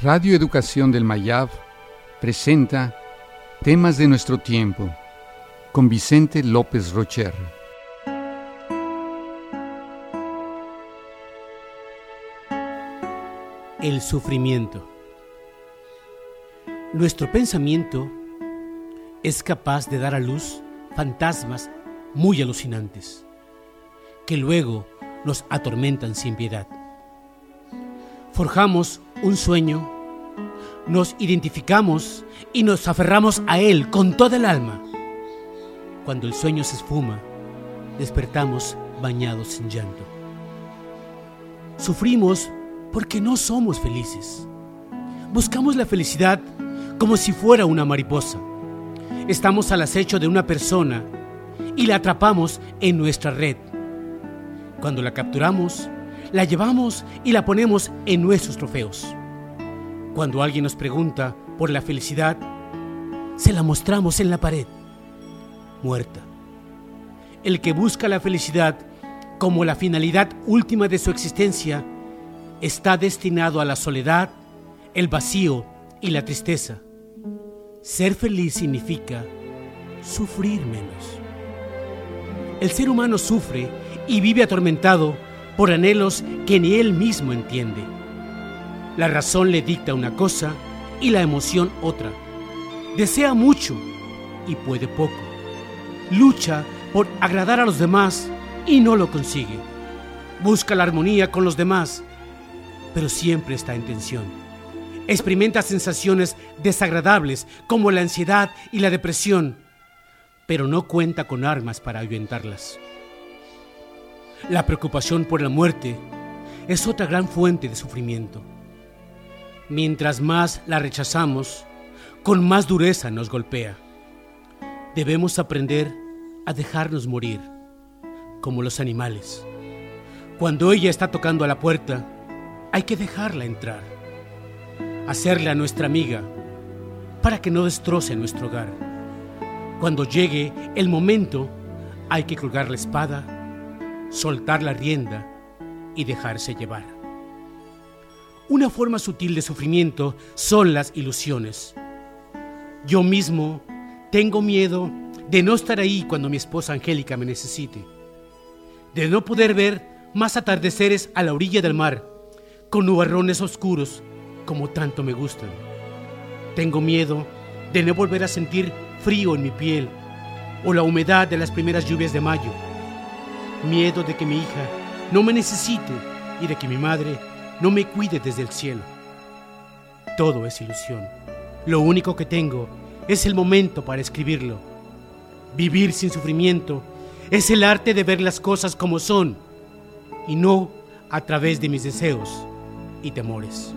Radio Educación del Mayab presenta Temas de nuestro tiempo con Vicente López Rocher. El sufrimiento. Nuestro pensamiento es capaz de dar a luz fantasmas muy alucinantes, que luego nos atormentan sin piedad. Forjamos un sueño, nos identificamos y nos aferramos a él con toda el alma. Cuando el sueño se esfuma, despertamos bañados en llanto. Sufrimos porque no somos felices. Buscamos la felicidad como si fuera una mariposa. Estamos al acecho de una persona y la atrapamos en nuestra red. Cuando la capturamos, la llevamos y la ponemos en nuestros trofeos. Cuando alguien nos pregunta por la felicidad, se la mostramos en la pared, muerta. El que busca la felicidad como la finalidad última de su existencia está destinado a la soledad, el vacío y la tristeza. Ser feliz significa sufrir menos. El ser humano sufre y vive atormentado por anhelos que ni él mismo entiende. La razón le dicta una cosa y la emoción otra. Desea mucho y puede poco. Lucha por agradar a los demás y no lo consigue. Busca la armonía con los demás, pero siempre está en tensión. Experimenta sensaciones desagradables como la ansiedad y la depresión, pero no cuenta con armas para ahuyentarlas. La preocupación por la muerte es otra gran fuente de sufrimiento. Mientras más la rechazamos, con más dureza nos golpea. Debemos aprender a dejarnos morir, como los animales. Cuando ella está tocando a la puerta, hay que dejarla entrar, hacerla nuestra amiga, para que no destroce nuestro hogar. Cuando llegue el momento, hay que colgar la espada, soltar la rienda y dejarse llevar. Una forma sutil de sufrimiento son las ilusiones. Yo mismo tengo miedo de no estar ahí cuando mi esposa Angélica me necesite, de no poder ver más atardeceres a la orilla del mar con nubarrones oscuros como tanto me gustan. Tengo miedo de no volver a sentir frío en mi piel o la humedad de las primeras lluvias de mayo. Miedo de que mi hija no me necesite y de que mi madre no me cuide desde el cielo. Todo es ilusión. Lo único que tengo es el momento para escribirlo. Vivir sin sufrimiento es el arte de ver las cosas como son y no a través de mis deseos y temores.